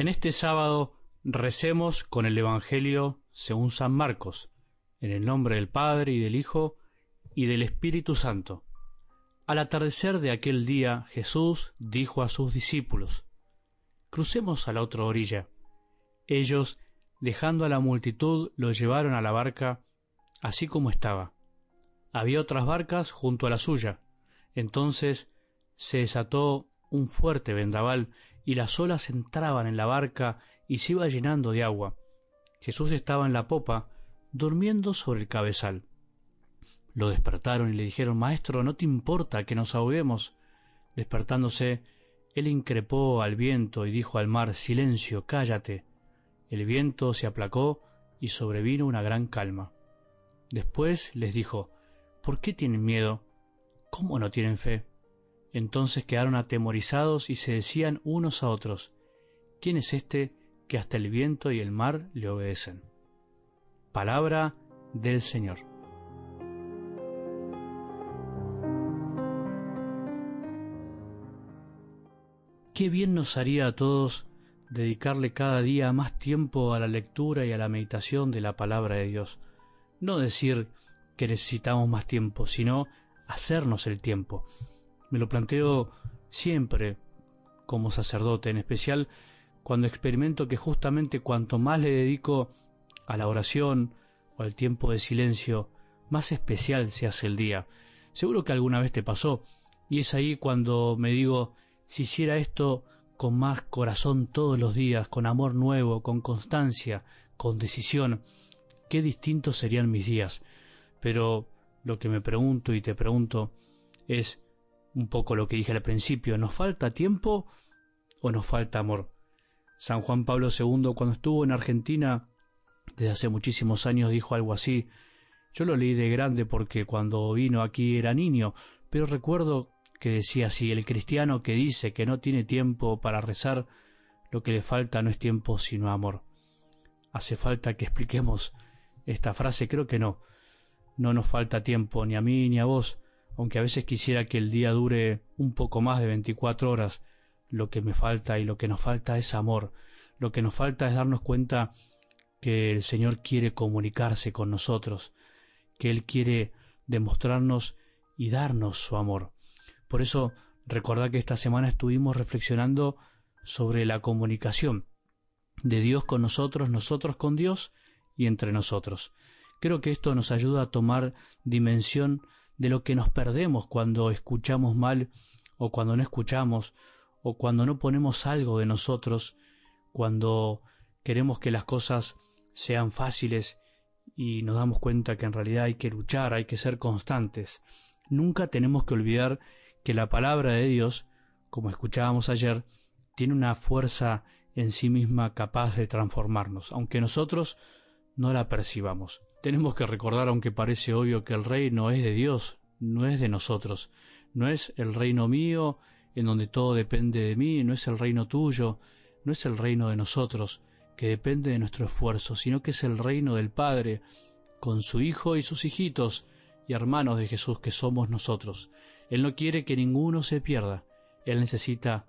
En este sábado recemos con el Evangelio según San Marcos, en el nombre del Padre y del Hijo y del Espíritu Santo. Al atardecer de aquel día Jesús dijo a sus discípulos, Crucemos a la otra orilla. Ellos, dejando a la multitud, lo llevaron a la barca, así como estaba. Había otras barcas junto a la suya. Entonces se desató un fuerte vendaval y las olas entraban en la barca y se iba llenando de agua. Jesús estaba en la popa, durmiendo sobre el cabezal. Lo despertaron y le dijeron, Maestro, ¿no te importa que nos ahoguemos? Despertándose, él increpó al viento y dijo al mar, Silencio, cállate. El viento se aplacó y sobrevino una gran calma. Después les dijo, ¿Por qué tienen miedo? ¿Cómo no tienen fe? Entonces quedaron atemorizados y se decían unos a otros, ¿quién es este que hasta el viento y el mar le obedecen? Palabra del Señor. Qué bien nos haría a todos dedicarle cada día más tiempo a la lectura y a la meditación de la palabra de Dios. No decir que necesitamos más tiempo, sino hacernos el tiempo. Me lo planteo siempre como sacerdote, en especial cuando experimento que justamente cuanto más le dedico a la oración o al tiempo de silencio, más especial se hace el día. Seguro que alguna vez te pasó, y es ahí cuando me digo, si hiciera esto con más corazón todos los días, con amor nuevo, con constancia, con decisión, qué distintos serían mis días. Pero lo que me pregunto y te pregunto es, un poco lo que dije al principio, ¿nos falta tiempo o nos falta amor? San Juan Pablo II cuando estuvo en Argentina desde hace muchísimos años dijo algo así. Yo lo leí de grande porque cuando vino aquí era niño, pero recuerdo que decía así, el cristiano que dice que no tiene tiempo para rezar, lo que le falta no es tiempo sino amor. ¿Hace falta que expliquemos esta frase? Creo que no. No nos falta tiempo, ni a mí ni a vos, aunque a veces quisiera que el día dure un poco más de 24 horas, lo que me falta y lo que nos falta es amor, lo que nos falta es darnos cuenta que el Señor quiere comunicarse con nosotros, que Él quiere demostrarnos y darnos su amor. Por eso, recordad que esta semana estuvimos reflexionando sobre la comunicación de Dios con nosotros, nosotros con Dios y entre nosotros. Creo que esto nos ayuda a tomar dimensión de lo que nos perdemos cuando escuchamos mal o cuando no escuchamos o cuando no ponemos algo de nosotros, cuando queremos que las cosas sean fáciles y nos damos cuenta que en realidad hay que luchar, hay que ser constantes. Nunca tenemos que olvidar que la palabra de Dios, como escuchábamos ayer, tiene una fuerza en sí misma capaz de transformarnos, aunque nosotros no la percibamos. Tenemos que recordar, aunque parece obvio, que el reino es de Dios, no es de nosotros, no es el reino mío en donde todo depende de mí, no es el reino tuyo, no es el reino de nosotros, que depende de nuestro esfuerzo, sino que es el reino del Padre, con su Hijo y sus hijitos y hermanos de Jesús que somos nosotros. Él no quiere que ninguno se pierda, Él necesita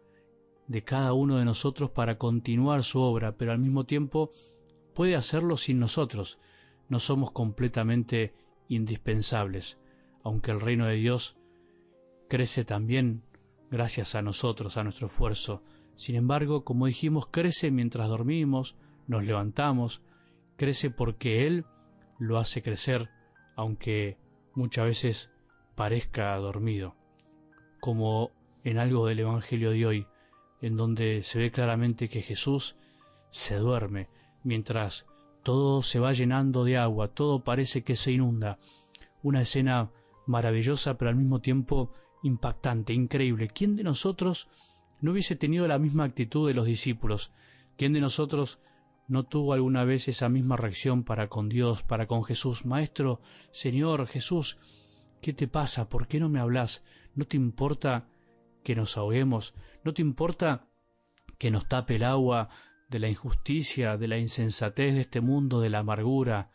de cada uno de nosotros para continuar su obra, pero al mismo tiempo puede hacerlo sin nosotros, no somos completamente indispensables, aunque el reino de Dios crece también gracias a nosotros, a nuestro esfuerzo. Sin embargo, como dijimos, crece mientras dormimos, nos levantamos, crece porque Él lo hace crecer, aunque muchas veces parezca dormido, como en algo del Evangelio de hoy, en donde se ve claramente que Jesús se duerme mientras todo se va llenando de agua, todo parece que se inunda. Una escena maravillosa, pero al mismo tiempo impactante, increíble. ¿Quién de nosotros no hubiese tenido la misma actitud de los discípulos? ¿Quién de nosotros no tuvo alguna vez esa misma reacción para con Dios, para con Jesús? Maestro, Señor, Jesús, ¿qué te pasa? ¿Por qué no me hablas? ¿No te importa que nos ahoguemos? ¿No te importa que nos tape el agua de la injusticia, de la insensatez de este mundo, de la amargura,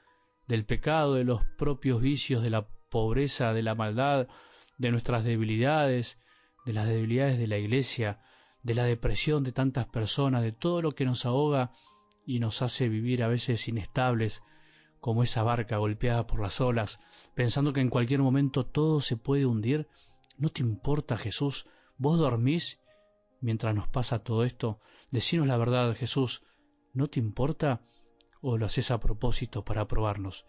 del pecado, de los propios vicios, de la pobreza, de la maldad, de nuestras debilidades, de las debilidades de la iglesia, de la depresión de tantas personas, de todo lo que nos ahoga y nos hace vivir a veces inestables, como esa barca golpeada por las olas, pensando que en cualquier momento todo se puede hundir? ¿No te importa, Jesús? ¿Vos dormís mientras nos pasa todo esto? Decinos la verdad, Jesús, ¿no te importa? ¿O lo haces a propósito para probarnos?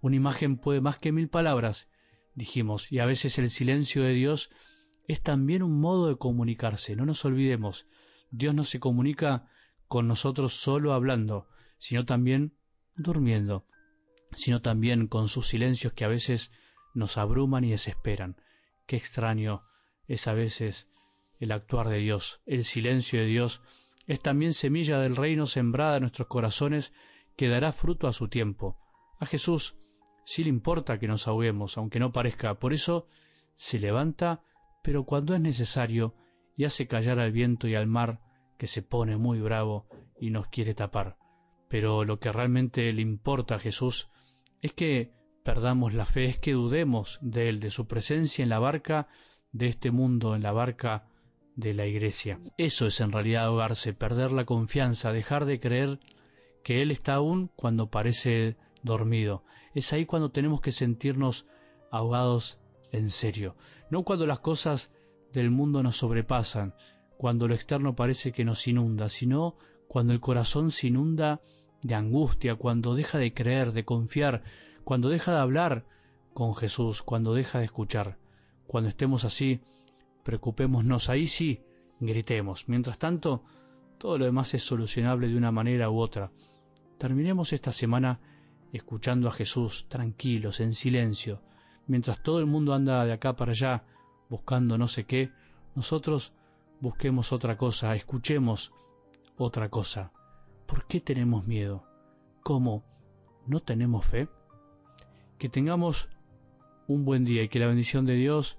Una imagen puede más que mil palabras, dijimos, y a veces el silencio de Dios es también un modo de comunicarse. No nos olvidemos, Dios no se comunica con nosotros solo hablando, sino también durmiendo, sino también con sus silencios que a veces nos abruman y desesperan. Qué extraño es a veces el actuar de Dios. El silencio de Dios es también semilla del reino sembrada en nuestros corazones que dará fruto a su tiempo. A Jesús sí le importa que nos ahoguemos, aunque no parezca. Por eso se levanta, pero cuando es necesario, y hace callar al viento y al mar, que se pone muy bravo y nos quiere tapar. Pero lo que realmente le importa a Jesús es que perdamos la fe, es que dudemos de Él, de su presencia en la barca de este mundo, en la barca de la iglesia. Eso es en realidad ahogarse, perder la confianza, dejar de creer que Él está aún cuando parece dormido. Es ahí cuando tenemos que sentirnos ahogados en serio, no cuando las cosas del mundo nos sobrepasan, cuando lo externo parece que nos inunda, sino cuando el corazón se inunda de angustia, cuando deja de creer, de confiar, cuando deja de hablar con Jesús, cuando deja de escuchar. Cuando estemos así, preocupémonos, ahí sí, gritemos. Mientras tanto, todo lo demás es solucionable de una manera u otra. Terminemos esta semana escuchando a Jesús, tranquilos, en silencio. Mientras todo el mundo anda de acá para allá buscando no sé qué, nosotros busquemos otra cosa, escuchemos otra cosa. ¿Por qué tenemos miedo? ¿Cómo? ¿No tenemos fe? Que tengamos un buen día y que la bendición de Dios,